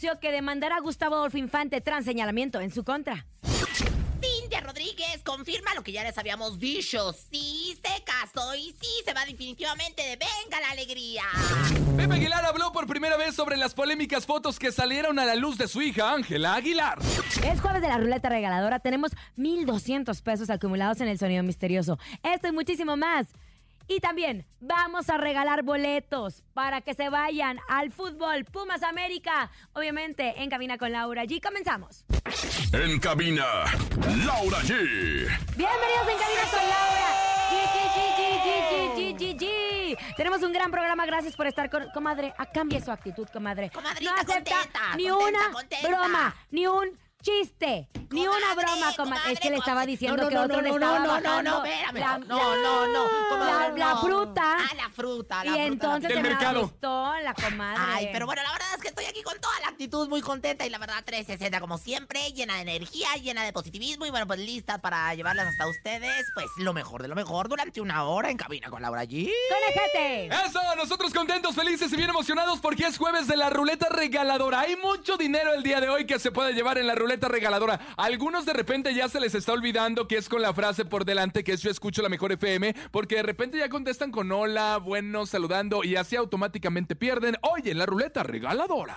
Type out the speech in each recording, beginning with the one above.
anunció que demandará a Gustavo Adolfo Infante tras señalamiento en su contra. Cintia Rodríguez confirma lo que ya les habíamos dicho. Sí se casó y sí se va definitivamente de Venga la Alegría. Pepe Aguilar habló por primera vez sobre las polémicas fotos que salieron a la luz de su hija Ángela Aguilar. Es jueves de la ruleta regaladora. Tenemos 1,200 pesos acumulados en el sonido misterioso. Esto y muchísimo más. Y también vamos a regalar boletos para que se vayan al fútbol Pumas América. Obviamente en cabina con Laura G. Comenzamos. En cabina, Laura G. Bienvenidos en cabina con Laura. G, G, G, G, G, G, G, G. Tenemos un gran programa. Gracias por estar con. Comadre, a cambie su actitud, comadre. Comadrita, no acepta contenta, ni contenta, una contenta. broma, ni un chiste, ni una broma, comadre. Es que le estaba diciendo No, que no, otro no, le no, estaba no, no, no, espérame. la- No, no, no, la, comadre, la no. fruta. Ah, la fruta, la y fruta. entonces Del se me mercado. asustó la comadre. Ay, pero bueno, la verdad es que estoy aquí con toda la actitud muy contenta y la verdad 360 como siempre, llena de energía, llena de positivismo y bueno, pues lista para llevarlas hasta ustedes, pues lo mejor de lo mejor durante una hora en cabina con Laura G. ¡Conejete! Eso, nosotros contentos, felices y bien emocionados porque es jueves de la ruleta regaladora. Hay mucho dinero el día de hoy que se puede llevar en la ruleta regaladora. A algunos de repente ya se les está olvidando que es con la frase por delante que es yo escucho la mejor FM, porque de repente ya contestan con hola, bueno, saludando y así automáticamente pierden. Hoy en la ruleta regaladora.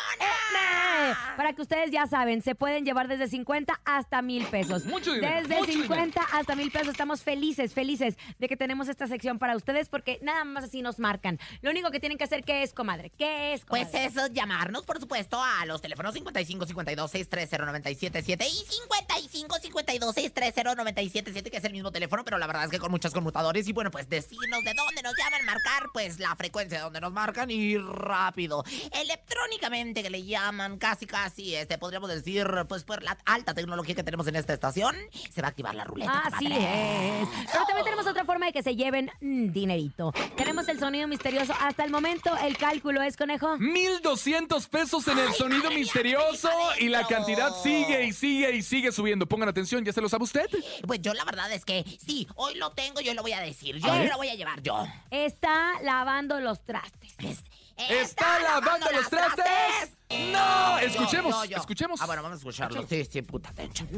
Para que ustedes ya saben, se pueden llevar desde 50 hasta mil pesos. Mucho dinero, Desde mucho 50 hasta mil pesos. Estamos felices, felices de que tenemos esta sección para ustedes porque nada más así nos marcan. Lo único que tienen que hacer, ¿qué es, comadre? ¿Qué es, comadre? Pues eso, llamarnos, por supuesto, a los teléfonos 55 52 630 977 y 55 52 630 977 que es el mismo teléfono, pero la verdad es que con muchos conmutadores. Y bueno, pues decirnos de dónde nos llaman, marcar, pues la frecuencia de donde nos marcan y rápido. Electrónicamente que le llaman, casi, casi, este, podríamos decir, pues por la alta tecnología que tenemos en esta estación, se va a activar la ruleta. Así es. Pero también tenemos otra forma de que se lleven dinerito. Tenemos el sonido misterioso. Hasta el momento, el cálculo es, conejo. 1200 pesos en el Ay, sonido misterioso y la cantidad sigue y sigue y sigue subiendo. Pongan atención, ¿ya se lo sabe usted? Pues yo la verdad es que sí, hoy lo tengo, yo lo voy a decir, yo lo voy a llevar yo. Está lavando los trastes. Es- ¿Está lavando los trastes? No, escuchemos, Yo, yo, yo. escuchemos. Ah, bueno, vamos a escucharlo. Sí, sí, puta, atención.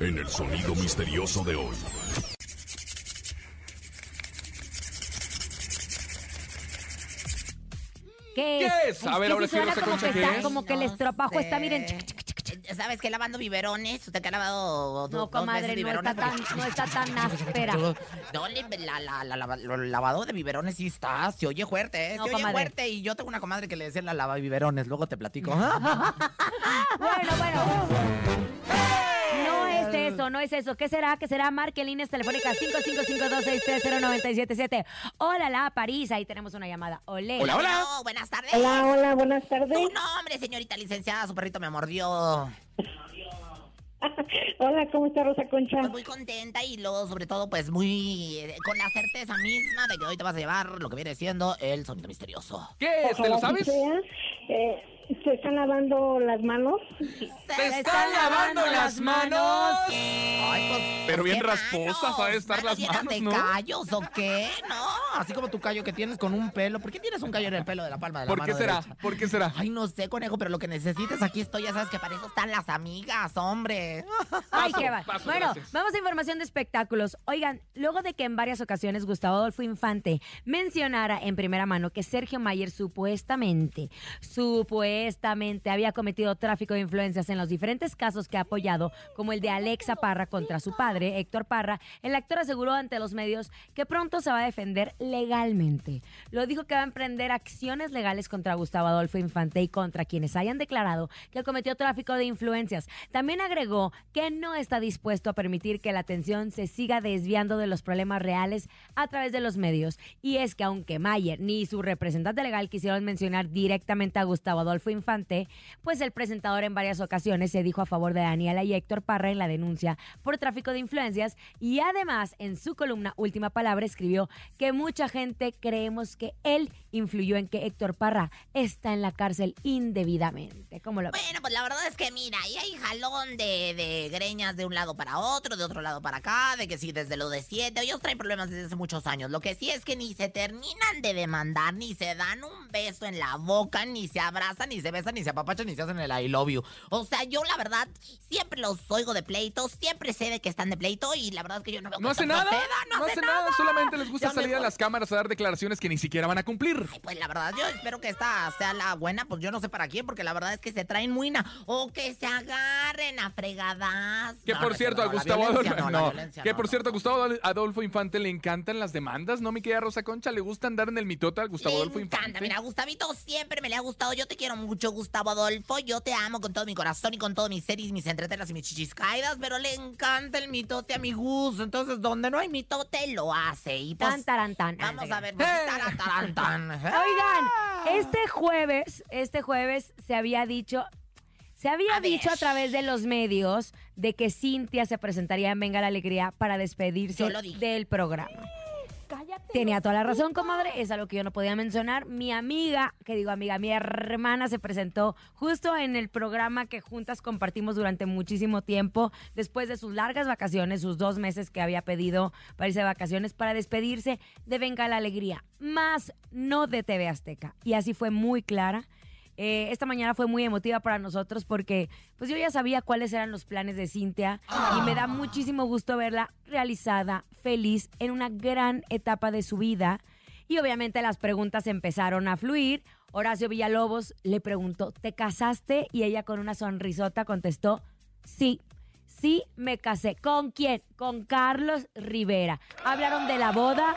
En el sonido misterioso de hoy. ¿Qué, ¿Qué es? A ver, ahora sí sí, suena como que ¿qué está, es? como que el No estropajo está, miren. ¿Sabes qué? Lavando biberones. ¿Usted que ha lavado do- No, dos veces comadre, no biberones? está tan, no está tan áspera. No, la, la, la, lavado de biberones sí está, se oye fuerte, ¿eh? No, se oye comadre. fuerte. Y yo tengo una comadre que le decía la lava biberones, luego te platico. Bueno, bueno. No es eso, no es eso. ¿Qué será? ¿Qué será? Marque líneas telefónicas 5552630977. Hola, la París. Ahí tenemos una llamada. Olé. Hola, hola. Buenas tardes. Hola, hola, buenas tardes. Tu nombre, señorita licenciada, su perrito me mordió. Hola, ¿cómo está Rosa Concha? Pues muy contenta y luego, sobre todo, pues muy eh, con la certeza misma de que hoy te vas a llevar lo que viene siendo el sonido misterioso. ¿Qué es? ¿Te lo sabes? sea. Eh, ¿Se están lavando las manos? ¡Te están lavando las manos! Ay, pues, Pero pues, bien ¿qué rasposas ha de estar las manos, de ¿no? callos o qué? No, así como tu callo que tienes con un pelo. ¿Por qué tienes un callo en el pelo de la palma de la ¿Por mano qué será? derecha? ¿Por qué será? Ay, no sé, conejo, pero lo que necesites, aquí estoy. Ya sabes que para eso están las amigas, hombre. Ay, Paso, qué va. paso, bueno, gracias. vamos a información de espectáculos. Oigan, luego de que en varias ocasiones Gustavo Adolfo Infante mencionara en primera mano que Sergio Mayer supuestamente, supuestamente había cometido tráfico de influencias en los diferentes casos que ha apoyado, como el de Alexa Parra contra su padre, Héctor Parra, el actor aseguró ante los medios que pronto se va a defender legalmente. Lo dijo que va a emprender acciones legales contra Gustavo Adolfo Infante y contra quienes hayan declarado que cometió tráfico de influencias. También agregó que no está dispuesto a permitir que la atención se siga desviando de los problemas reales a través de los medios. Y es que aunque Mayer ni su representante legal quisieron mencionar directamente a Gustavo Adolfo Infante, pues el presentador en varias ocasiones se dijo a favor de Daniela y Héctor Parra en la denuncia por tráfico de influencias y además en su columna Última Palabra escribió que mucha gente creemos que él influyó en que Héctor Parra está en la cárcel indebidamente. Bueno, pues la verdad es que mira, ahí hay jalón de, de greñas de un lado para otro, de otro lado para acá, de que sí, desde lo de siete, ellos traen problemas desde hace muchos años. Lo que sí es que ni se terminan de demandar, ni se dan un beso en la boca, ni se abrazan, ni se besan, ni se apapachan, ni se hacen el I love you. O sea, yo la verdad siempre los oigo de pleito, siempre sé de que están de pleito y la verdad es que yo no veo No que hace nada. proceda, No hace nada. Solamente les gusta salir a las cámaras a dar declaraciones que ni siquiera van a cumplir. Ay, pues la verdad, yo espero que esta sea la buena, pues yo no sé para quién, porque la verdad es que se traen muina. O que se agarren a fregadas. Que No, por no cierto, a Gustavo Adolfo. no, no, que no, por no. cierto, a Gustavo Adol- Adolfo Infante le encantan las demandas, ¿no, mi querida Rosa Concha? ¿Le gusta andar en el mitote a Gustavo Le Adolfo encanta, Infante? mira, Gustavito siempre me le ha gustado. Yo te quiero mucho, Gustavo Adolfo. Yo te amo con todo mi corazón y con todo mis series, mis entretelas y mis chichis caídas, pero le encanta el mitote a mi gusto. Entonces, donde no hay mitote, lo hace. Y pues, Tan, taran, tan. vamos a ver, pues, taran, taran, tan. Oigan, este jueves, este jueves se había dicho, se había A ver. dicho a través de los medios de que Cintia se presentaría en Venga la Alegría para despedirse Yo lo Tenía toda la razón, comadre, es algo que yo no podía mencionar. Mi amiga, que digo amiga, mi hermana se presentó justo en el programa que juntas compartimos durante muchísimo tiempo, después de sus largas vacaciones, sus dos meses que había pedido para irse de vacaciones, para despedirse de Venga la Alegría, más no de TV Azteca. Y así fue muy clara. Eh, esta mañana fue muy emotiva para nosotros porque pues yo ya sabía cuáles eran los planes de Cintia y me da muchísimo gusto verla realizada, feliz, en una gran etapa de su vida. Y obviamente las preguntas empezaron a fluir. Horacio Villalobos le preguntó, ¿te casaste? Y ella con una sonrisota contestó, sí. Sí, me casé. ¿Con quién? Con Carlos Rivera. Hablaron de la boda.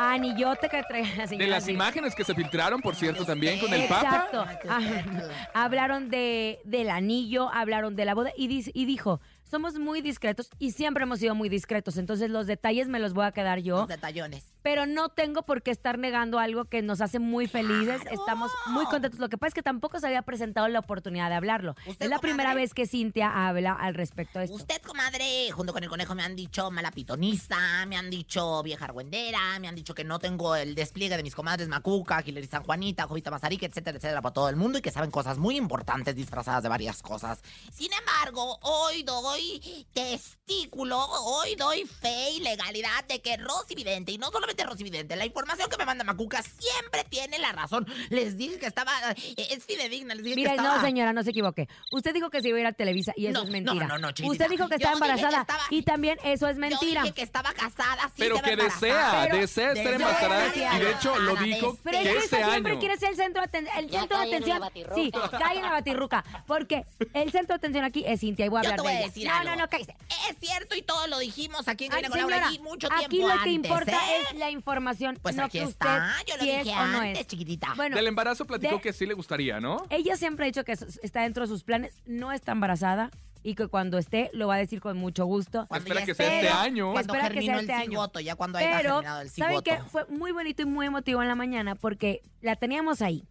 Anillote que trae la De señora las imágenes que se filtraron, por cierto, también con el Papa. Exacto. Hablaron de, del anillo, hablaron de la boda y, dis- y dijo, somos muy discretos y siempre hemos sido muy discretos, entonces los detalles me los voy a quedar yo, Los detallones. Pero no tengo por qué estar negando algo que nos hace muy felices, estamos muy contentos. Lo que pasa es que tampoco se había presentado la oportunidad de hablarlo. ¿Usted, Es la comadre? primera vez que Cintia habla al respecto de esto. Usted, comadre, junto con el conejo me han dicho mala pitonista, me han dicho vieja argüendera, me han dicho que no tengo el despliegue de mis comadres Macuca, Hilary San Juanita, Jovita Mazarica, etcétera, etcétera, para todo el mundo y que saben cosas muy importantes disfrazadas de varias cosas. Sin embargo, hoy doy testículo, hoy doy fe y legalidad de que Rosy Vidente, y no solamente Rosy Vidente, la información que me manda Macuca siempre tiene la razón. Les dije que estaba, eh, es fidedigna, les dije Mire, que estaba... no, señora, no se equivoque. Usted dijo que se iba a ir a Televisa y eso No, es no, mentira. no, no, chiquitita. Usted dijo que Yo estaba que embarazada estaba- y también eso es Yo mentira. dije que estaba casada, sí Pero que desea, Pero- desea estar embarazada. Y de hecho lo dijo Pero que que este siempre año. quiere ser el centro de atención. El centro de cae en la atención. batirruca. Sí, cae en la batirruca. Porque el centro de atención aquí es Cintia y voy a Yo hablar te voy de a ella. decir no, algo. no, no, cállese. Es cierto y todo lo dijimos aquí en Ay, señora, G mucho tiempo aquí lo que antes, importa ¿eh? es la información, Pues no aquí que está, usted yo lo si dije es o no es. chiquitita. Bueno, Del embarazo platicó de- que sí le gustaría, ¿no? ella siempre ha dicho que está dentro de sus planes, no está embarazada y que cuando esté lo va a decir con mucho gusto. Cuando Espera ya que sea esté, este año. Cuando Espera que germinó sea el este año. cigoto, ya cuando haya Pero, germinado el ¿saben cigoto. qué? Fue muy bonito y muy emotivo en la mañana porque la teníamos ahí.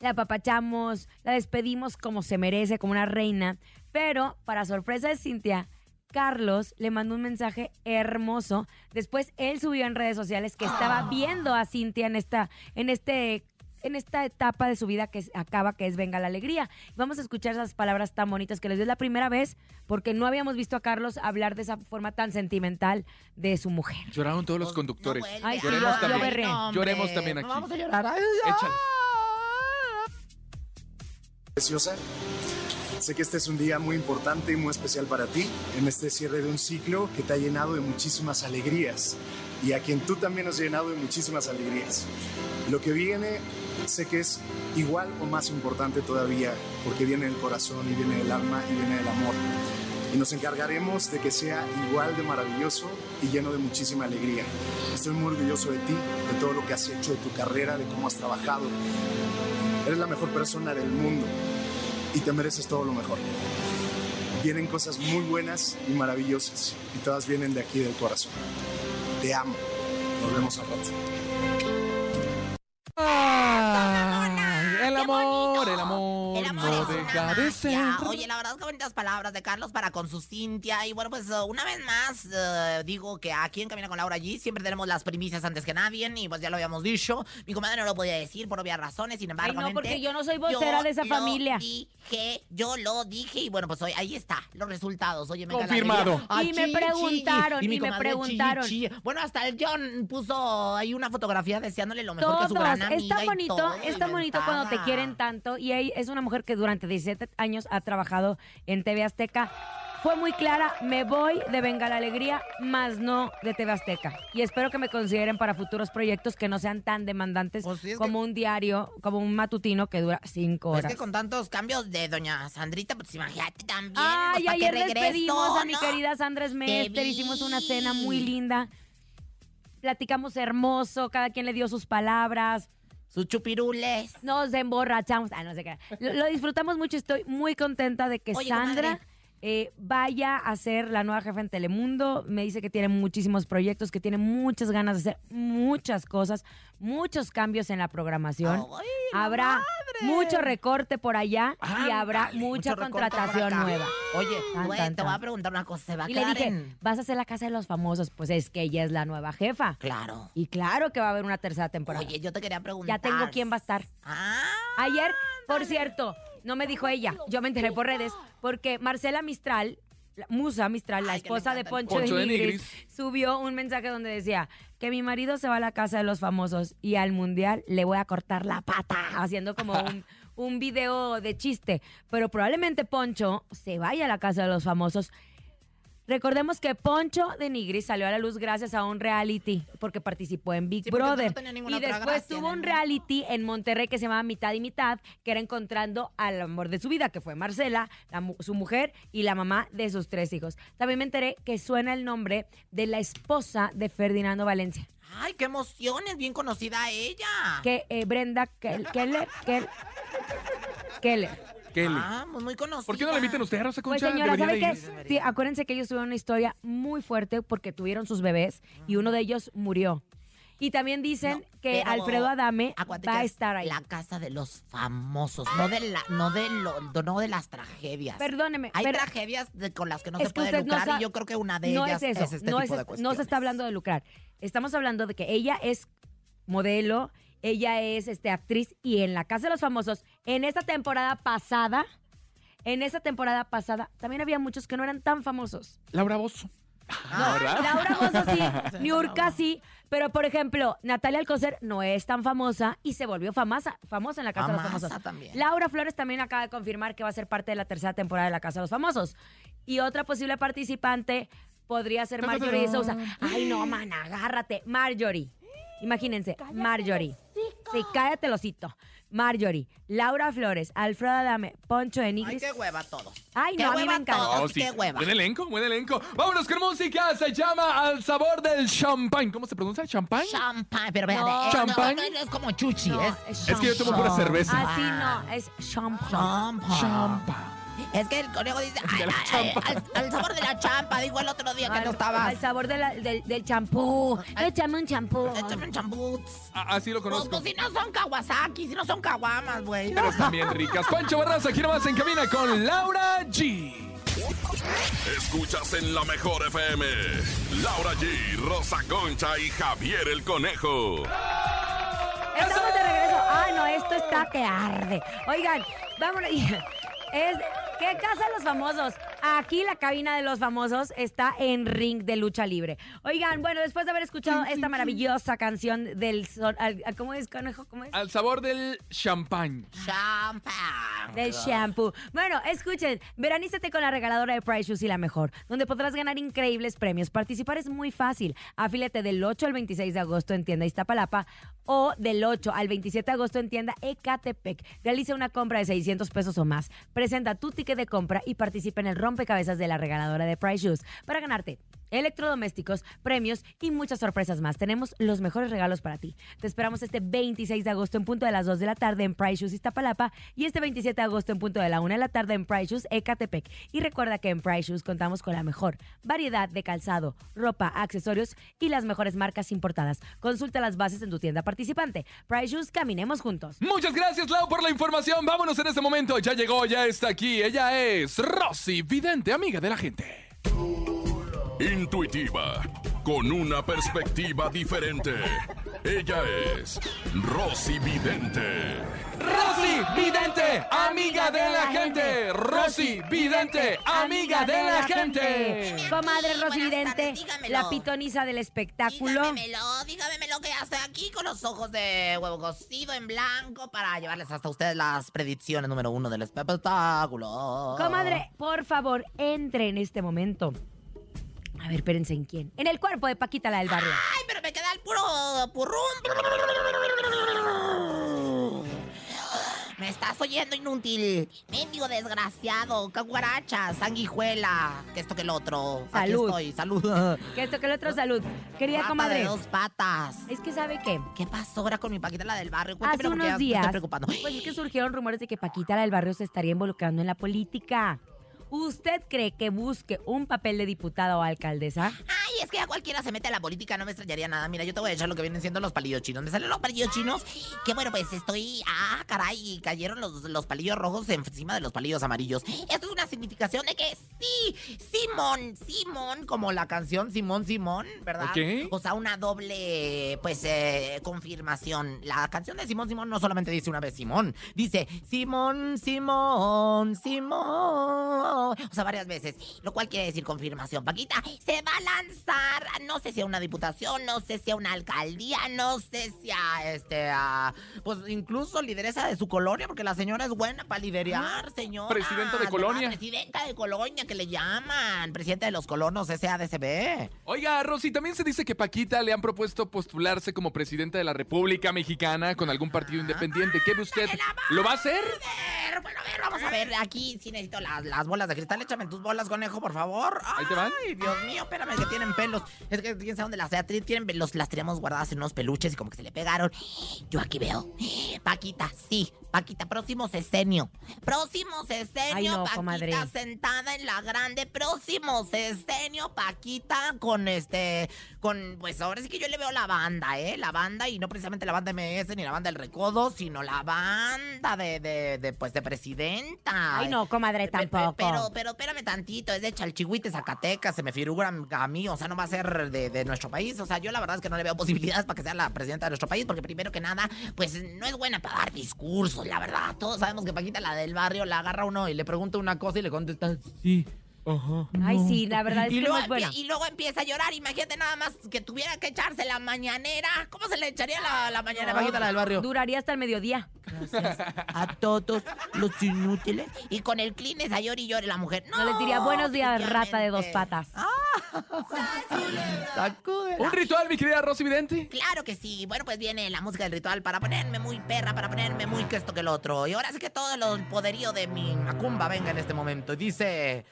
La apapachamos, la despedimos como se merece, como una reina. Pero, para sorpresa de Cintia, Carlos le mandó un mensaje hermoso. Después él subió en redes sociales que estaba viendo a Cintia en esta, en este, en esta etapa de su vida que acaba, que es Venga la Alegría. Vamos a escuchar esas palabras tan bonitas que les dio la primera vez, porque no habíamos visto a Carlos hablar de esa forma tan sentimental de su mujer. Lloraron todos los conductores. no sí, Lloremos yo- yo también. berré. No, hombre, Lloremos también aquí. Vamos a llorar. Échale. preciosa. Sé que este es un día muy importante y muy especial para ti, en este cierre de un ciclo que te ha llenado de muchísimas alegrías y a quien tú también has llenado de muchísimas alegrías. Lo que viene sé que es igual o más importante todavía porque viene del corazón y viene del alma y viene del amor. Y nos encargaremos de que sea igual de maravilloso y lleno de muchísima alegría. Estoy muy orgulloso de ti, de todo lo que has hecho, de tu carrera, de cómo has trabajado, Eres la mejor persona del mundo y te mereces todo lo mejor. Vienen cosas muy buenas y maravillosas y todas vienen de aquí del corazón. Te amo. Nos vemos al rato. Oye, la verdad que bonitas palabras de Carlos para con su Cintia. Y bueno, pues uh, una vez más uh, digo que aquí en Camina con Laura G siempre tenemos las primicias antes que nadie. Y pues ya lo habíamos dicho. Mi comadre no lo podía decir por obvias razones. Sin embargo, Ay, no, porque yo no soy vocera de esa lo familia. dije, yo lo dije. Y bueno, pues hoy ahí está, los resultados. Oye, me Confirmado. Ah, Y me preguntaron, y me preguntaron. Bueno, hasta el John puso ahí una fotografía deseándole lo mejor que a su Todos. gran amiga. Es tan y bonito, todo, es tan bonito cuando te quieren tanto. Y ella es una mujer que durante 17 años ha trabajado en TV Azteca. Fue muy clara, me voy de Venga la Alegría, más no de TV Azteca. Y espero que me consideren para futuros proyectos que no sean tan demandantes Pues sí, es como un diario, como un matutino que dura cinco Pues horas. que con tantos cambios de doña Sandrita, pues imagínate también. Ay, pues, ¿pa' qué ayer despedimos a mi no? querida Sandra Smester, hicimos una cena muy linda. Platicamos hermoso, cada quien le dio sus palabras. Sus chupirules. Nos emborrachamos. Ah, no sé qué. Lo, lo disfrutamos mucho. Estoy muy contenta de que Oye, Sandra comadre. Eh, vaya a ser la nueva jefa en Telemundo. Me dice que tiene muchísimos proyectos, que tiene muchas ganas de hacer muchas cosas, muchos cambios en la programación. Ay, habrá madre. mucho recorte por allá y habrá mucha contratación nueva. Oye, Tan, güey, tan, te voy a preguntar una cosa. ¿Se va a Y le dije, en...? vas a hacer la casa de los famosos. Pues es que ella es la nueva jefa. Claro. Y claro que va a haber una tercera temporada. Oye, yo te quería preguntar. ya tengo quién va a estar. Ah, Ayer, por cierto, no me dijo ella, yo me enteré por redes, porque Marcela Mistral, la- Musa Mistral, la Ay, que le esposa de encanta Poncho, Poncho de de Nigris. subió un mensaje donde decía que mi marido se va a la casa de los famosos y al mundial le voy a cortar la pata, haciendo como un, un video de chiste. Pero probablemente Poncho se vaya a la casa de los famosos. Recordemos que Poncho de Nigris salió a la luz gracias a un reality, porque participó en Big Sí, porque no Brother. y después tuvo un reality en Monterrey que se llamaba Mitad y Mitad, que era encontrando al amor de su vida, que fue Marcela, la su mujer y la mamá de sus tres hijos. También me enteré que suena el nombre de la esposa de Ferdinando Valencia, ay, qué emoción. Es bien conocida ella. que eh, Brenda Kel- Keller, Kel- Keller. Kelly. Ah, pues muy conocida. ¿Por qué no le invitan usted a Rosa Pues señora, ¿sabe qué? Sí, acuérdense que ellos tuvieron una historia muy fuerte porque tuvieron sus bebés y uno de ellos murió. Y también dicen No, que Alfredo Adame va a es estar ahí. La casa de los famosos, no de la, no de lo, no de las tragedias. Perdóneme, Hay pero tragedias de- con las que no Es se puede no lucrar y yo creo que una de no ellas es eso, este no, tipo es- de no se está hablando de lucrar. Estamos hablando de que ella es modelo, ella es este, actriz y en la Casa de los Famosos, en esta temporada pasada, en esa temporada pasada también había muchos que no eran tan famosos. Laura Bozo. No, ¿verdad? Laura Bozo sí, Niurka sí, pero por ejemplo, Natalia Alcocer no es tan famosa y se volvió famosa, famosa en la Casa de los Famosos. también. Laura Flores también acaba de confirmar que va a ser parte de la tercera temporada de la Casa de los Famosos. Y otra posible participante podría ser Marjorie de Sousa. Ay, no, man, agárrate. Marjorie. Imagínense, Marjorie. Sí, cállate el osito. Marjorie, Laura Flores, Alfredo Adame, Poncho Ay, Enigris. qué hueva todos. Ay, Qué no, a mí me encanta. todos. Oh, sí, qué hueva. Buen elenco, buen elenco. Vámonos con música. Se llama Al sabor del champán. ¿Cómo se pronuncia? ¿Champán? Champán, pero vean, No. eh, ¿Champán? No, no, no es como chuchi, No, es Es que yo tomo pura cerveza. Así no, es champán. champán. Es que el conejo dice, De ay, la ay, champa. al, al sabor de la champa, dijo el otro día que no estabas. Al sabor de la- del, del champú. Échame un champú. Échame un champú. Ah, Así lo Pues, conozco. pues si no son Kawasaki, si no son Kawamas, güey. Pero están bien ricas. Pancho Barraza, aquí nomás en cabina con Laura G. Escuchas en la mejor FM. Laura G, Rosa Concha y Javier el Conejo. Estamos de regreso. Ah, no, esto está que arde. Oigan, vámonos. Es, ¿Qué casa los famosos? Aquí la cabina de los famosos está en ring de lucha libre. Oigan, bueno, después de haber escuchado esta maravillosa canción del... al- al- ¿Cómo es, conejo? ¿Cómo es? Al sabor del champán. Champán. Del shampoo. Bueno, escuchen, veranízate con la regaladora de Price Shoes y la mejor, donde podrás ganar increíbles premios. Participar es muy fácil. Afílate del 8 al 26 de agosto en tienda Iztapalapa o del 8 al 27 de agosto en tienda Ecatepec. Realiza una compra de 600 pesos o más. Presenta tu ticket de compra y participa en el rompecabezas de la regaladora de Price Shoes para ganarte electrodomésticos, premios y muchas sorpresas más. Tenemos los mejores regalos para ti. Te esperamos este 26 de agosto en punto de las 2 de la tarde en Price Shoes Iztapalapa y este 27 de agosto en punto de la 1 de la tarde en Price Shoes Ecatepec. Y recuerda que en Price Shoes contamos con la mejor variedad de calzado, ropa, accesorios y las mejores marcas importadas. Consulta las bases en tu tienda participante. Price Shoes, caminemos juntos. Muchas gracias, Lau, por la información. Vámonos en este momento. Ya llegó, ya está aquí. Ella es Rosy Vidente, amiga de la gente. Intuitiva, con una perspectiva diferente. Ella es Rosy Vidente. Rosy Vidente, amiga de la gente. Rosy Vidente, amiga de la gente. Comadre Rosy Vidente, la pitoniza del espectáculo. Dígamelo, dígamelo lo que hace aquí con los ojos de huevo cocido en blanco para llevarles hasta ustedes las predicciones número uno del espectáculo. Comadre, por favor, entre en este momento. A ver, espérense en quién. En el cuerpo de Paquita, la del barrio. Ay, pero me queda el puro purrum. Me estás oyendo inútil. Mendigo desgraciado, caguaracha, sanguijuela. Que esto que el otro. Salud. Aquí estoy, salud. Que esto, que el otro salud. Querida Pata comadre, de dos patas. es que ¿sabe qué? ¿Qué pasó ahora con mi Paquita, la del barrio? Hace porque ya unos me días, estoy preocupando. pues es que surgieron rumores de que Paquita, la del barrio, se estaría involucrando en la política. ¿Usted cree que busque un papel de diputada o alcaldesa? Ay, es que a cualquiera se mete a la política, no me extrañaría nada. Mira, yo te voy a echar lo que vienen siendo los palillos chinos. Me salen los palillos chinos. Que bueno, pues estoy. Ah, caray, cayeron los, los palillos rojos encima de los palillos amarillos. Esto es una significación de que sí, Simón, Simón, como la canción Simón, Simón, ¿verdad? Ok. O sea, una doble, pues, eh, confirmación. La canción de Simón, Simón no solamente dice una vez Simón, dice Simón, Simón, Simón. O sea, varias veces, lo cual quiere decir confirmación. Paquita se va a lanzar, no sé si a una diputación, no sé si a una alcaldía, no sé si a, este, a, pues incluso lideresa de su colonia, porque la señora es buena para liderar, señora. Presidenta de colonia. Presidenta de colonia, que le llaman. Presidenta de los colonos, SADCB. Oiga, Rosy, también se dice que Paquita le han propuesto postularse como presidenta de la República Mexicana con algún partido independiente. ¿Qué ve usted? ¿Lo va a hacer? bueno, a ver, vamos a ver. Aquí sí necesito las, las bolas de cristal. Échame tus bolas, conejo, por favor. Ahí te van. Ay, Dios mío, espérame, que tienen pelos. Es que quién sabe dónde las tienen. tienen los, las teníamos guardadas en unos peluches y como que se le pegaron. Yo aquí veo. Paquita, sí. Paquita, próximo sesenio. Próximo sesenio. Ay, no, Paquita comadre. sentada en la grande, próximo sexenio, Paquita, con este, con, pues ahora sí que yo le veo la banda, ¿eh? La banda, y no precisamente la banda MS ni la banda del Recodo, sino la banda de, de, de, pues, de presidenta. Ay, no, comadre, tampoco. Pero, pero espérame tantito, es de Chalchihuite, Zacatecas, se me figura a mí, o sea, no va a ser de, de nuestro país. O sea, yo la verdad es que no le veo posibilidades para que sea la presidenta de nuestro país, porque primero que nada, pues no es buena para dar discursos, la verdad. Todos sabemos que Paquita, la del barrio, la agarra uno y le pregunta una cosa y le contesta, sí, ajá. Ay, sí, la verdad es Y que luego, no es buena. y luego empieza a llorar. Imagínate nada más que tuviera que echarse la mañanera. ¿Cómo se le echaría la, la mañanera la del barrio? Duraría hasta el mediodía. Gracias a todos los inútiles. Y con el Kleenex a llore y llore la mujer. No, No les diría buenos días, rata de dos patas. Sacúdela. ¿Un ritual, mi querida Rosy Vidente? Claro que sí. Bueno, pues viene la música del ritual para ponerme muy perra, para ponerme muy que esto que el otro. Y ahora sí que todo el poderío de mi macumba venga en este momento. Y Dice: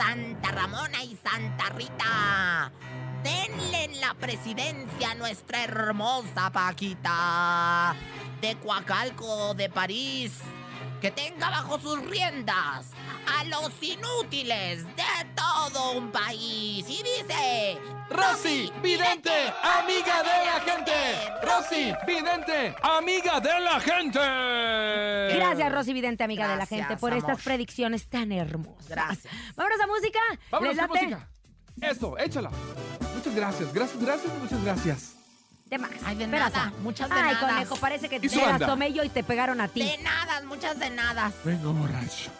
Santa Ramona y Santa Rita, denle en la presidencia a nuestra hermosa Paquita de Coacalco de París. Que tenga bajo sus riendas a los inútiles de todo un país. Y dice: Rosy Vidente, amiga de la gente. Rosy Vidente, amiga de la gente. Gracias, Rosy Vidente, amiga de la gente, por estas predicciones tan hermosas. Gracias. Vámonos a música. Vámonos ¿Les con late? música. Eso, échala. Muchas gracias, gracias, gracias, muchas gracias. De más. Ay, de nada, muchas de Ay, nada. conejo, parece que ¿Y te tomé yo y te pegaron a ti. De nada, muchas de nada. Vengo borracho.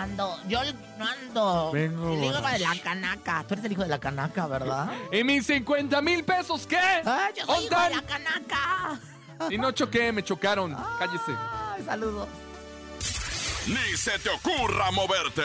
Ando, yo no ando. Vengo el hijo de la canaca. Tú eres el hijo de la canaca, ¿verdad? ¿Y mis 50 mil pesos qué? Ay, yo soy hijo de la canaca. Y no choqué, me chocaron. Cállese. Ay, saludos. Ni se te ocurra moverte.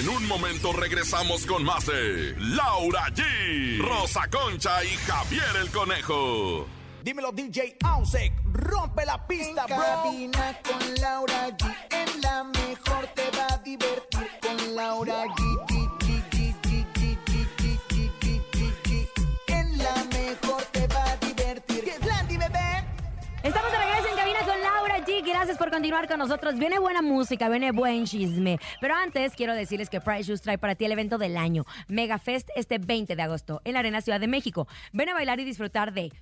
En un momento regresamos con más de Laura G, Rosa Concha y Javier el Conejo. Dímelo DJ Ausek, rompe la pista, en cabina con Laura G, en la mejor te va a divertir con Laura G. G, G, G, G, G, G, G, G, G, G, G. En la mejor te va a divertir. ¡Que es Landy, bebé! Estamos de regreso en cabina con Laura G. Gracias por continuar con nosotros. Viene buena música, viene buen chisme. Pero antes quiero decirles que Price Shoes trae para ti el evento del año, Mega Fest, este 20 de agosto, en la Arena Ciudad de México. Ven a bailar y disfrutar de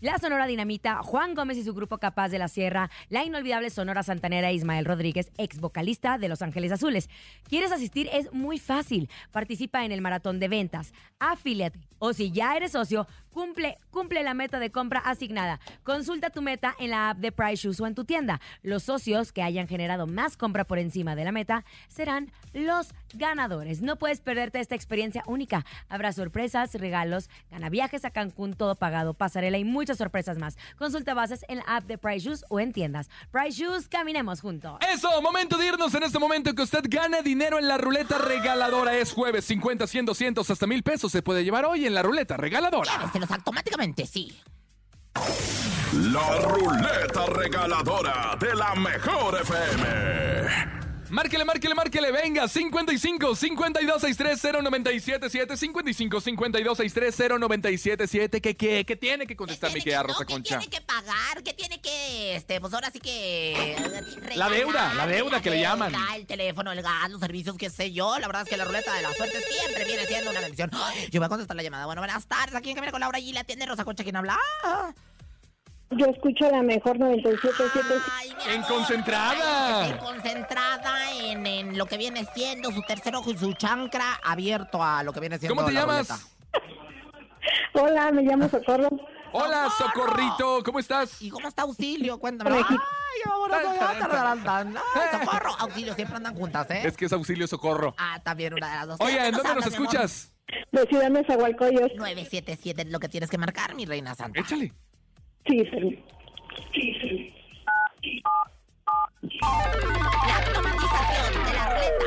la Sonora Dinamita, Juan Gómez y su grupo Capaz de la Sierra, la inolvidable Sonora Santanera Ismael Rodríguez, ex vocalista de Los Ángeles Azules. ¿Quieres asistir? Es muy fácil. Participa en el maratón de ventas, afíliate o si ya eres socio, cumple, cumple la meta de compra asignada. Consulta tu meta en la app de Price Shoes o en tu tienda. Los socios que hayan generado más compra por encima de la meta serán los ganadores. No puedes perderte esta experiencia única. Habrá sorpresas, regalos, gana viajes a Cancún, todo pagado, pasarela y muchas sorpresas más. Consulta bases en la app de Price Shoes o en tiendas. Price Shoes, caminemos juntos. Eso, momento de irnos en este momento que usted gane dinero en la ruleta regaladora. Es jueves, 50, 100, 200, hasta mil pesos se puede llevar hoy en la ruleta regaladora. Automáticamente, sí. La ruleta regaladora de la mejor FM. Márquele, márquele, márquele, venga, 55 52 63 097 55 52 63 097 ¿Qué, qué, qué tiene que contestar mi querida no, Rosa ¿qué Concha? tiene que pagar? ¿Qué tiene que, este, pues ahora sí que... La deuda, la deuda que le llaman. El teléfono, el gas, los servicios, qué sé yo. La verdad es que la ruleta de la suerte siempre viene siendo una bendición. Yo voy a contestar la llamada. Bueno, buenas tardes. Aquí en Camino con Laura y la tiene Rosa Concha. ¿Quién habla? Yo escucho la mejor 97.7. Ay, mi En concentrada. En concentrada en, en lo que viene siendo su tercer ojo y su chancra abierto a lo que viene siendo ¿Cómo te la llamas? ruleta. Hola, me llamo Socorro. Hola, Socorrito, ¿cómo estás? ¿Y cómo está Auxilio? Cuéntame. Ay, vámonos, ay, tararán, tan. Ay, socorro. Auxilio, siempre andan juntas, ¿eh? Es que es auxilio socorro. Ah, también una de las dos. Oye, ¿en dónde nos escuchas? De Ciudad Nezahualcóyotl. 977 es lo que tienes que marcar, mi reina santa. Échale. Sí, sí. Sí, sí. La automatización de la ruleta.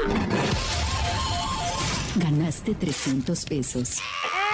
Ganaste 300 pesos. ¡Eso,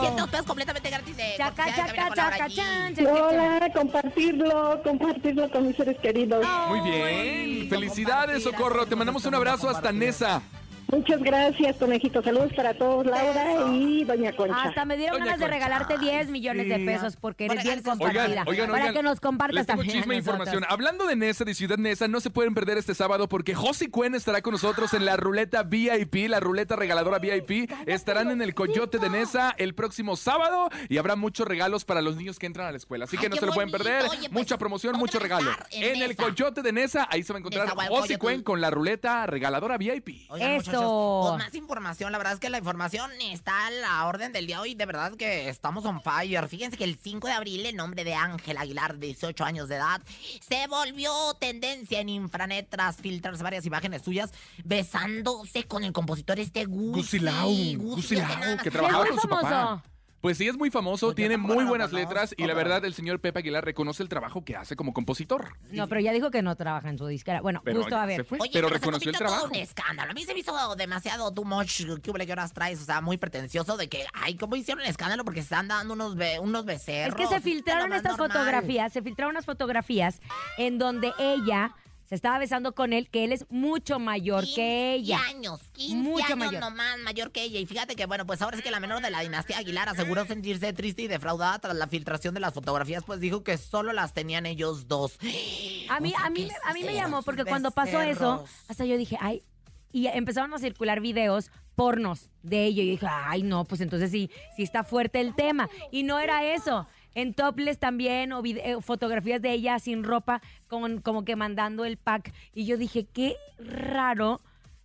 300 pesos completamente gratis de Chaca, chaca, chaca, chan. Hola, compartirlo, compartirlo con mis seres queridos. Muy bien. Felicidades, Socorro. Te mandamos un abrazo hasta Nesa. Muchas gracias, conejito. Saludos para todos, Laura y Doña Concha. Hasta me dieron Doña ganas de regalarte 10 millones de pesos porque eres bien compartida. Oigan, oigan, para oigan. que nos compartas Les tengo también. chisme e información. Hablando de Nesa, de Ciudad Nesa, no se pueden perder este sábado porque Josi Cuen estará con nosotros en la ruleta VIP, la ruleta regaladora VIP. Estarán en el Coyote de Nesa el próximo sábado y habrá muchos regalos para los niños que entran a la escuela. Así Ay, que no se lo pueden perder. Oye, pues, Mucha promoción, ¿dónde mucho regalo. En En el. Coyote de Nesa, ahí se va a encontrar Coyote. Cuen con la ruleta regaladora VIP. Oigan, Eso. Muchachos, pues, más información. La verdad es que la información está a la orden del día hoy. De verdad que estamos on fire. Fíjense que el 5 de abril el nombre de Ángel Aguilar, de 18 años de edad, se volvió tendencia en infranet tras filtrarse varias imágenes suyas besándose con el compositor este nada más. que trabajaba con su papá. Pues sí, es muy famoso, Pues tiene muy buenas letras y la verdad el señor Pepe Aguilar reconoce el trabajo que hace como compositor. No, pero ya dijo que no trabaja en su disquera. Bueno, Pero justo a se ver. fue, Oye, pero reconoció el convirtió todo trabajo. un escándalo. A mí se me hizo demasiado too much. ¿Qué hubo, qué horas traes? O sea, muy pretencioso de que, ay, ¿cómo hicieron el escándalo? Porque se están dando unos, be- unos Es becerros. que se filtraron no es estas normal. fotografías, se filtraron unas fotografías en donde ella se estaba besando con él, que él es mucho mayor que 15 ella. años, 15 Mucho años mayor. nomás mayor que ella. Y fíjate que, bueno, pues ahora es que la menor de la dinastía Aguilar aseguró sentirse triste y defraudada tras la filtración de las fotografías, pues dijo que solo las tenían ellos dos. A mí, O sea, a mí, a mí me llamó porque cuando pasó eso, hasta yo dije, ay, y empezaron a circular videos pornos de ello. Y dije, ay, no, pues entonces sí, sí está fuerte el tema. Y no era eso. En topless también, fotografías de ella sin ropa, con, como que mandando el pack. Y yo dije, qué raro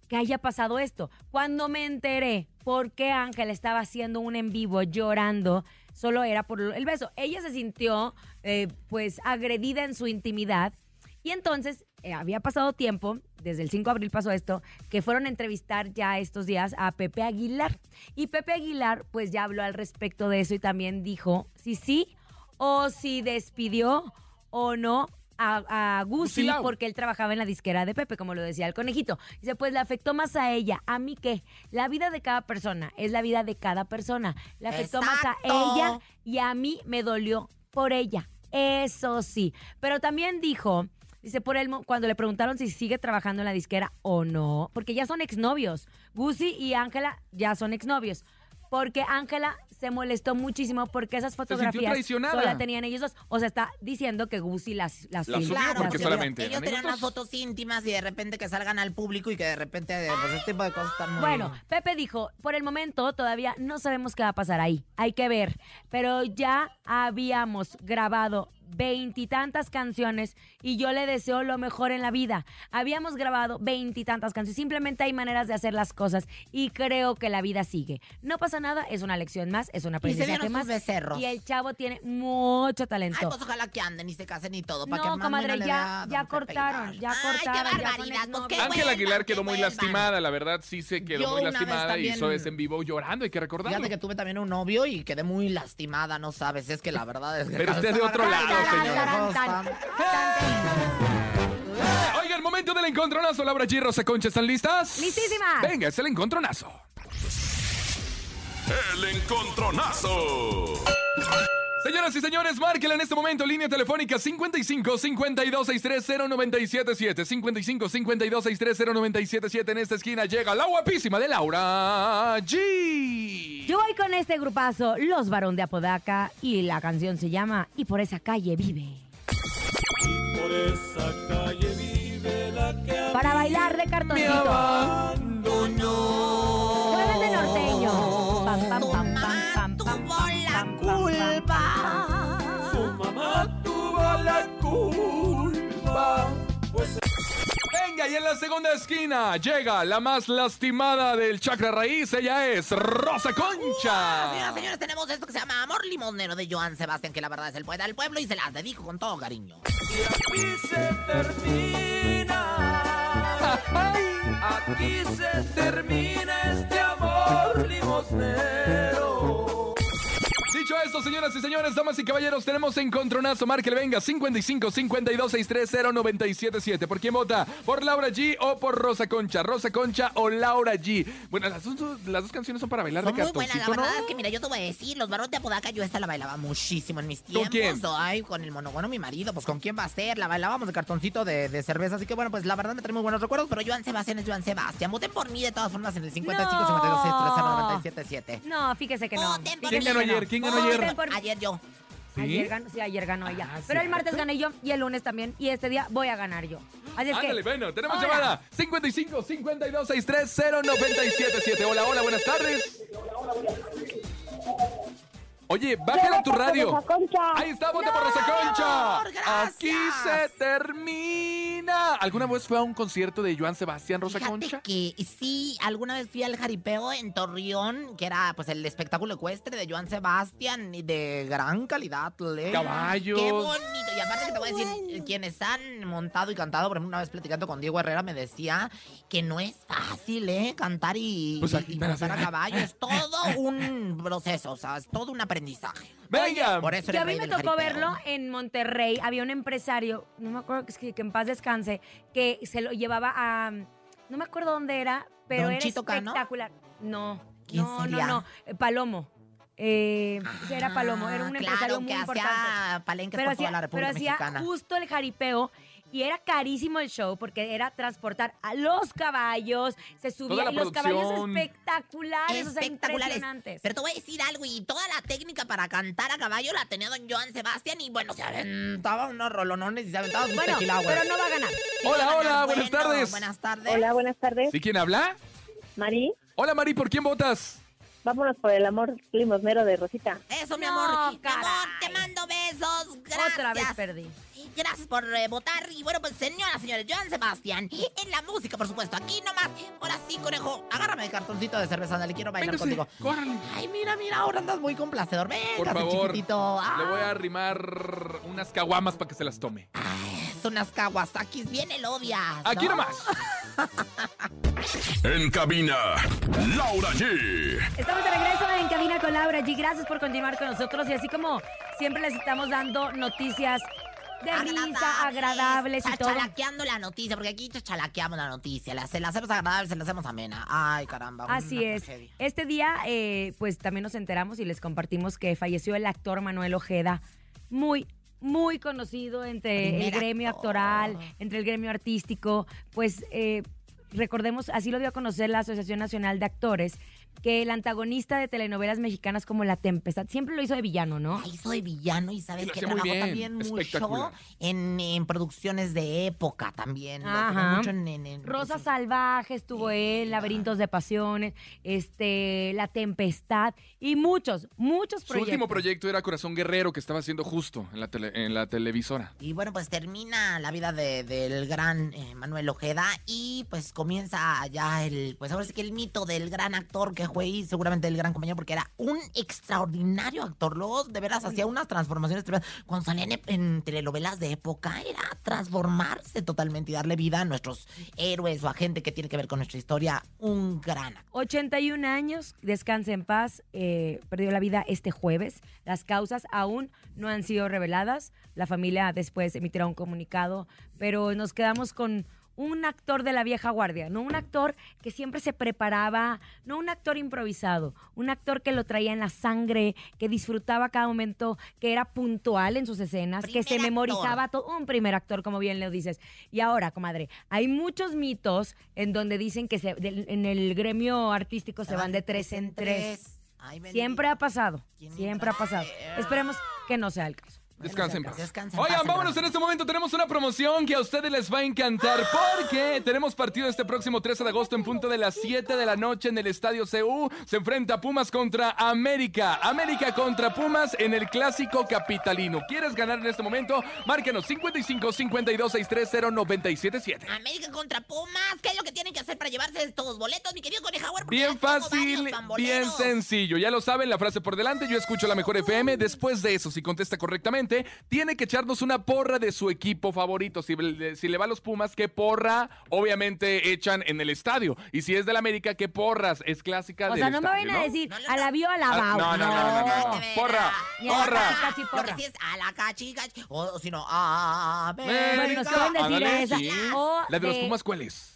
que haya pasado esto. Cuando me enteré por qué Ángel estaba haciendo un en vivo llorando, solo era por el beso. Ella se sintió, eh, pues, agredida en su intimidad. Y entonces eh, había pasado tiempo, desde el 5 de abril pasó esto, que fueron a entrevistar ya estos días a Pepe Aguilar. Y Pepe Aguilar, pues ya habló al respecto de eso y también dijo si sí o si despidió o no a, a Gusilao. porque él trabajaba en la disquera de Pepe, como lo decía el conejito. Dice, pues le afectó más a ella. ¿A mí qué? La vida de cada persona es la vida de cada persona. Le afectó más a ella y a mí me dolió por ella. Eso sí. Pero también dijo, dice, por él, cuando le preguntaron si sigue trabajando en la disquera o no, porque ya son exnovios. Gusi y Ángela ya son exnovios. Porque Ángela se molestó muchísimo porque esas fotografías traicionada. solo la tenían ellos dos. O sea, está diciendo que Gusi las las Las filtró, subió las porque subió. solamente Ellos tenían dos. fotos íntimas y de repente que salgan al público y que de repente, pues, este tipo de cosas están muy... Bueno, Pepe dijo, por el momento todavía no sabemos qué va a pasar ahí, hay que ver, pero ya habíamos grabado veintitantas canciones y yo le deseo lo mejor en la vida. Habíamos grabado veintitantas canciones, simplemente hay maneras de hacer las cosas y creo que la vida sigue. No pasa nada, es una lección más, es un y se aprendizaje más. becerros. Y el chavo tiene mucho Ay, talento. pues ojalá que anden y se casen y todo. Para No, que comadre, ya- ya cortaron, ya Ay, cortaron, qué ya son barbaridad. Pues qué vuelvan, Aguilar que quedó muy lastimada, la verdad sí se quedó Yo muy una lastimada también- hizo ese en vivo llorando, hay que recordarlo. Fíjate que tuve también un novio y quedé muy lastimada, no sabes, es que la verdad es que... Pero usted de otro lado, señor. Tarán, tarán, Oiga, el momento del encontronazo, Laura G. Rosa Concha, ¿están listas? ¡Listísimas! Venga, es el encontronazo. El encontronazo. Señoras y señores, márquela en este momento, línea telefónica 55 52 630 977 55 52 630 977 En esta esquina llega la guapísima de Laura G. Yo voy con este grupazo, Los Varón de Apodaca, y la canción se llama Y por esa calle vive. Por esa calle vive la que Para bailar de cartoncito. abandonó. Jueves de norteño. Pam, pam, pam, culpa. Su mamá tuvo la culpa. Pues Venga, y en la segunda esquina llega la más lastimada del chakra raíz. Ella es Rosa Concha. y señores, tenemos esto que se llama Amor Limonero de Joan Sebastián, que la verdad es el poeta del pueblo y se las dedico con todo cariño. y aquí se termina. Aquí se termina este amor limosnero. Dicho esto, señoras y señores, damas y caballeros, tenemos encontronazo. Márquele, venga, 55 52 630 977. ¿Por quién vota? ¿Por Laura G o por Rosa Concha? ¿Rosa Concha o Laura G? Bueno, las dos, las dos canciones son para bailar Son de muy buenas, la cartoncito, verdad ¿no? es que mira, yo te voy a decir, los barros de Apodaca, yo esta la bailaba muchísimo en mis tiempos. quién? Ay, con el monogono, mi marido, pues con quién va a ser, la bailábamos de cartoncito de, de cerveza, así que bueno, pues la verdad me trae muy buenos recuerdos, pero Joan Sebastián es Joan Sebastián. Voten por mí de todas formas en el 55 52 630 977. No, fíjese que no. Voten por ¿Quién ganó ayer? ¿Quién ganó ayer? Voten por- Ayer yo. ¿Sí? Ayer ganó, sí, ayer ganó ella. Ah, Pero el martes gané yo y el lunes también. Y este día voy a ganar yo. Así es Ándale, que. bueno, tenemos Hola. llamada 55 52 630 977. Hola, hola, buenas tardes. Oye, bájale tu radio. Rosa Concha. Ahí está, vote por Rosa Concha. Aquí se termina. ¿Alguna vez fue a un concierto de Joan Sebastián Rosa Fíjate Concha? que sí, alguna vez fui al jaripeo en Torreón, que era pues el espectáculo ecuestre de Joan Sebastián y de gran calidad. ¿le? Caballos. Qué bonito. Y aparte que te voy a decir, quienes han montado y cantado, por ejemplo, una vez platicando con Diego Herrera me decía que no es fácil, ¿eh? Cantar y, Pues y- y montar a caballo. Es todo un proceso, o sea, es todo un aprendizaje. Venga. Por eso Yo a mí me tocó jaripeo. verlo en Monterrey. Había un empresario, no me acuerdo que, en paz descanse, que se lo llevaba a. No me acuerdo dónde era, pero ¿Don era Chito Cano? espectacular. No, ¿Quién no, sería? no, no. Palomo. Eh, ese era Palomo, era un Ah, empresario claro, muy que importante. hacía palenques pero por toda hacía, pero hacía Mexicana. justo el jaripeo y era carísimo el show porque era transportar a los caballos, se subía la y los caballos producción. espectaculares, o sea, espectaculares. impresionantes. Pero te voy a decir algo, y toda la técnica para cantar a caballo la tenía don Joan Sebastián, y bueno, se aventaba unos rolonones y se aventaba sus bueno, tequila pero no va a ganar. Hola, hola, buenas Bueno, tardes. Buenas tardes. Hola, buenas tardes. ¿Sí quién habla? Mari, Hola, Mari, ¿por quién votas? Vámonos por el amor limosnero de Rosita. Eso, mi No, amor. Mi caray. amor, te mando besos. Gracias. Otra vez perdí. Gracias por eh, votar. Y bueno, pues, señoras, señores, Joan Sebastián. En la música, por supuesto. Aquí nomás. Ahora sí, conejo. Agárrame el cartoncito de cerveza. Dale, quiero bailar Véngase, contigo. córrale. Ay, mira, mira. Ahora andas muy complacedor. Venga, Por favor, chiquitito. le voy a Ah, arrimar unas caguamas para que se las tome. Unas Kawasakis bien elodias. Aquí ¿no? nomás. En cabina, Laura G. Estamos de regreso en Cabina con Laura G. Gracias por continuar con nosotros. Y así como siempre les estamos dando noticias de risa, agradables y todo. Chachalaqueando la noticia, porque aquí chachalaqueamos la noticia. La, se la hacemos agradable, se la hacemos amena. Ay, caramba. Así es. tragedia. Este día, eh, pues también nos enteramos y les compartimos que falleció el actor Manuel Ojeda, muy, muy conocido entre el gremio actor. actoral, entre el gremio artístico. Pues eh, recordemos, así lo dio a conocer la Asociación Nacional de Actores, que el antagonista de telenovelas mexicanas como La Tempestad siempre lo hizo de villano, ¿no? Ay, soy villano y sabes Y que trabajó bien, también mucho en, en producciones de época también. Ajá. mucho en, en- en- Rosa pues, Salvaje estuvo él, Laberintos de Pasiones, este, La Tempestad y muchos, muchos Su proyectos. último proyecto era Corazón Guerrero, que estaba haciendo justo en la, tele- en la televisora. Y bueno, pues termina la vida de- del gran eh, Manuel Ojeda y pues comienza ya el, pues ahora sí que el mito del gran actor que fue y seguramente el gran compañero porque era un extraordinario actor. Luego de veras hacía unas transformaciones. Cuando salían en, en telenovelas de época era transformarse totalmente y darle vida a nuestros héroes o a gente que tiene que ver con nuestra historia. Un gran actor. 81 años, descanse en paz, eh, perdió la vida este jueves. Las causas aún no han sido reveladas. La familia después emitirá un comunicado, pero nos quedamos con un actor de la vieja guardia, no un actor que siempre se preparaba, no un actor improvisado, un actor que lo traía en la sangre, que disfrutaba cada momento, que era puntual en sus escenas, que se memorizaba todo, un primer actor, como bien le dices. Y ahora, comadre, hay muchos mitos en donde dicen que se- en el gremio artístico se, van de tres en tres. Ay. Siempre ha pasado, ¿Quién siempre ha pasado. Esperemos que no sea el caso. Descansen en paz. Descansen en Oigan, paz, vámonos en este momento. Tenemos una promoción que a ustedes les va a encantar porque tenemos partido este próximo 13 de agosto en punto de las 7 de la noche en el Estadio CU. Se enfrenta Pumas contra América. América contra Pumas en el clásico capitalino. ¿Quieres ganar en este momento? Márcanos 55 52 630 977. América contra Pumas. ¿Qué es lo que tienen que hacer para llevarse estos boletos, mi querido Conejauer? Bien fácil, bien sencillo. Ya lo saben, la frase por delante. Yo escucho la mejor FM. Después de eso, si contesta correctamente, tiene que echarnos una porra de su equipo favorito. Si, le- si le va a los Pumas, ¿qué porra? Obviamente echan en el estadio. Y si es del América, ¿qué porras? Es clásica O del sea, no me estadio, vayan a decir, a la vio, a la Ah, bau. no, no, no, no, no, no. De. Porra, la porra. Lo que sí es a la cachica, o, o si no, a Bueno, nos pueden decir esa. sí. O La de los de- Pumas, ¿cuál es?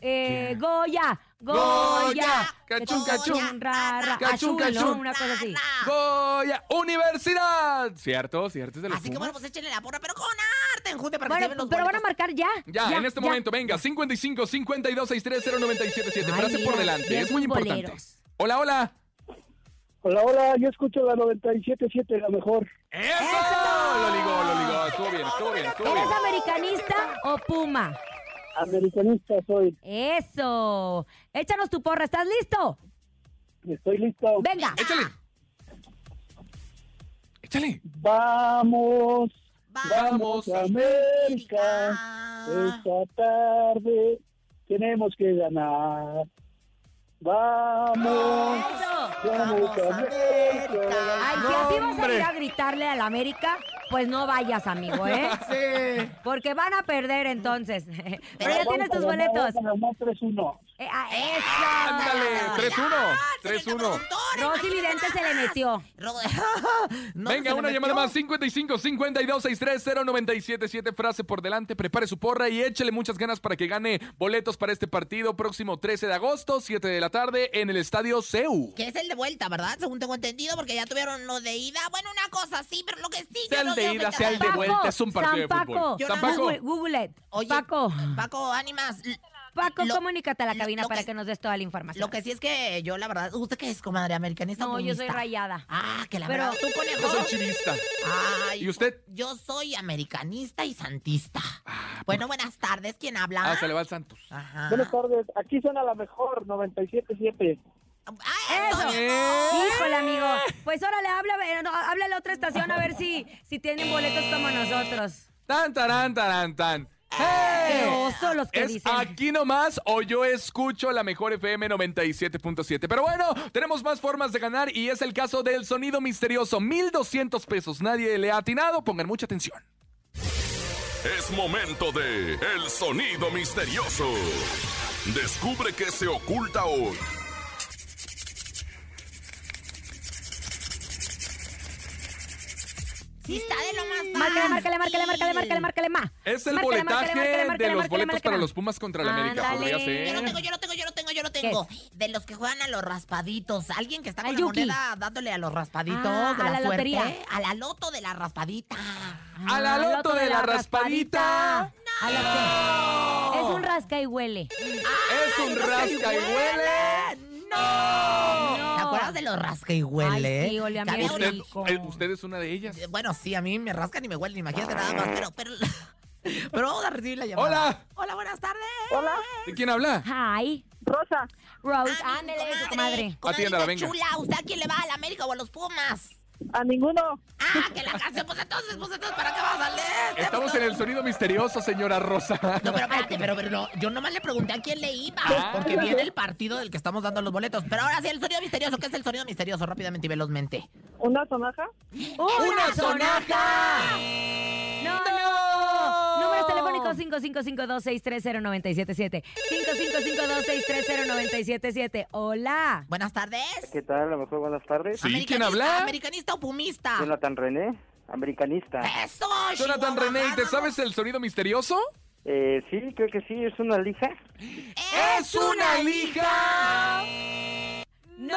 Eh, Goya, Goya, Goya, cachún, de cachún, ra, ra, cachún, azul, ¿no? cachún. Una cosa así. Goya Universidad. Cierto, cierto, es de los Así que bueno, pues échenle la porra, pero con arte enjunte para que se Bueno, lleven los pero van a marcar ya. Ya, en este momento, venga, 55 52 63 097 Ay, Frase por delante, es muy importante. Hola, hola. Hola, hola, yo escucho la 97.7, la mejor. ¡Eso! Lo ligó, lo ligó. Estuvo bien, estuvo bien, estuvo bien. ¿Eres americanista o Puma? Americanista soy. Eso. Échanos tu porra, ¿estás listo? Estoy listo. Venga. Échale. Échale. Vamos, Vamos, vamos, América. Esta tarde tenemos que ganar. Vamos, vamos, América. Ay, si así vas a ir a gritarle al América, pues no vayas, amigo, ¿eh? Sí. Porque van a perder entonces. Pero ya Vamos tienes tus boletos. vamos a ganar 3-1. Eh, ah, eso. Ándale, 3-1. Señorita 3-1. productora, Rosy Vidente se le metió. No, Venga, una llamada más, 55 52 63 0977 frase por delante, prepare su porra y échele muchas ganas para que gane boletos para este partido próximo 13 de agosto, 7 de la tarde en el Estadio CEU. Que es el de vuelta, ¿verdad? Según tengo entendido, porque ya tuvieron lo de ida. Bueno, una cosa sí, pero lo que sí. Sea yo el no de ida, sea el de vuelta, es un partido San de fútbol. Paco. San Paco. Google, Google it. Oye, Paco. Paco, ánimas. Paco, lo- comunícate a la cabina para que- que nos des toda la información. Lo que sí es que yo, la verdad, ¿usted qué es, comadre? ¿Americanista No, yo soy rayada. Ah, que la Pero- verdad, tú, conejo. Yo soy chivista. Ay, ¿Y usted? Yo soy americanista y santista. bueno, buenas tardes. ¿Quién habla? Ah, se le va al Santos. Ajá. Buenas tardes, aquí suena la mejor, 97.7. ¡Ah, Eso. amor! Híjole, amigo. Pues órale, habla, eh, no, háblale a otra estación a ver si, si tienen boletos como nosotros. Tan, tarán, tarán, tan. Qué ¡Hey! oso los que ¿Es dicen. aquí nomás o yo escucho la mejor FM 97.7? Pero bueno, tenemos más formas de ganar y es el caso del sonido misterioso. 1200 pesos. Nadie le ha atinado. Pongan mucha atención. Es momento de El Sonido Misterioso. Descubre qué se oculta hoy. Sí, está de lo más Márcale, márcale, márcale, márcale, márcale, márcale, ma. Es el Márcale, boletaje márcale, de márcale, los márcale, boletos para los Pumas contra la América. Podría Yo lo ser. tengo, yo lo tengo, yo lo tengo, yo lo tengo. De los que juegan a los raspaditos. Alguien que está con la Yuki. moneda dándole a los raspaditos Ah, de a la, la suerte. lotería. A la loto de la raspadita. A la Ah, loto de la raspadita. A la que- Es un rasca y huele. Es un rasca y huele. ¡No! ¿Te acuerdas de los rasca y huele? Ay, sí, olía una- Usted, eh, usted es una de ellas. Bueno, sí, a mí me rascan y me huelen, imagínate nada más, pero, pero, pero vamos a recibir la llamada. Hola. Hola, buenas tardes. Hola, ¿De quién habla? Hi. Rosa. Rose, Ah, mi ándele, comadre. comadre. Atiéndala, venga. chula, ¿usted a quién le va? ¿A la América o a los Pumas? A ninguno. Ah, que la canción, pues entonces, pues entonces, ¿para qué va a salir? Estamos en el sonido misterioso, señora Rosa. No, pero espérate, pero, pero no, yo nomás le pregunté a quién le iba, Ah. porque viene el partido del que estamos dando los boletos. Pero ahora sí, el sonido misterioso, ¿qué es el sonido misterioso? Rápidamente y velozmente. ¿Una sonaja? ¡Una sonaja! ¡No, no! Números telefónicos 5552-630-977. 5552-630-977. Hola. Buenas tardes. ¿Qué tal? A lo mejor buenas tardes. Sí, ¿quién Americanista- habla? ¿Americanista o pumista? Jonathan René, americanista. ¡Eso! Jonathan René, ¿y ¿te sabes el sonido misterioso? Eh, sí, creo que sí, es una lija. ¡Es una lija! ¡No!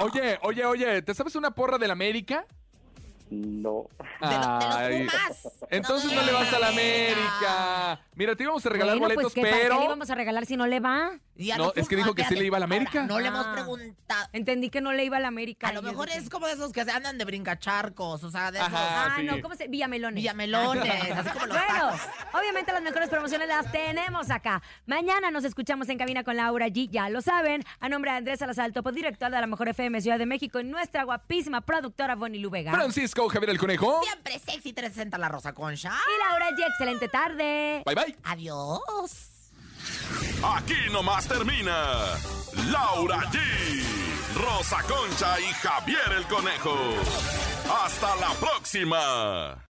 Oye, oye, oye, ¿te sabes una porra del América? No. De, lo- de los Pumas. Entonces no le vas a la América. Mira, te íbamos a regalar Bueno, boletos, pues, ¿qué, ¿para qué le pero... íbamos a regalar si no le va? Y a No, los es que dijo que sí le iba a la América. ahora, no le hemos Ah. preguntado. Entendí que no le iba a la América. A lo mejor es como de esos que se andan de brincacharcos, o sea, de esos Ajá. Ah, sí. no, ¿cómo se...? Villamelones. villamelones, así como los Bueno, tacos. obviamente las mejores promociones las tenemos acá. Mañana nos escuchamos en cabina con Laura G, ya lo saben. A nombre de Andrés Salazar, topo director de la Mejor FM Ciudad de México y nuestra guapísima productora Bonnie Lu Vega. Francisco Javier el Conejo. Siempre sexy 360 la Rosa Concha. Y Laura G, excelente tarde. Bye, bye. Adiós. Aquí nomás termina Laura G, Rosa Concha y Javier el Conejo. ¡Hasta la próxima!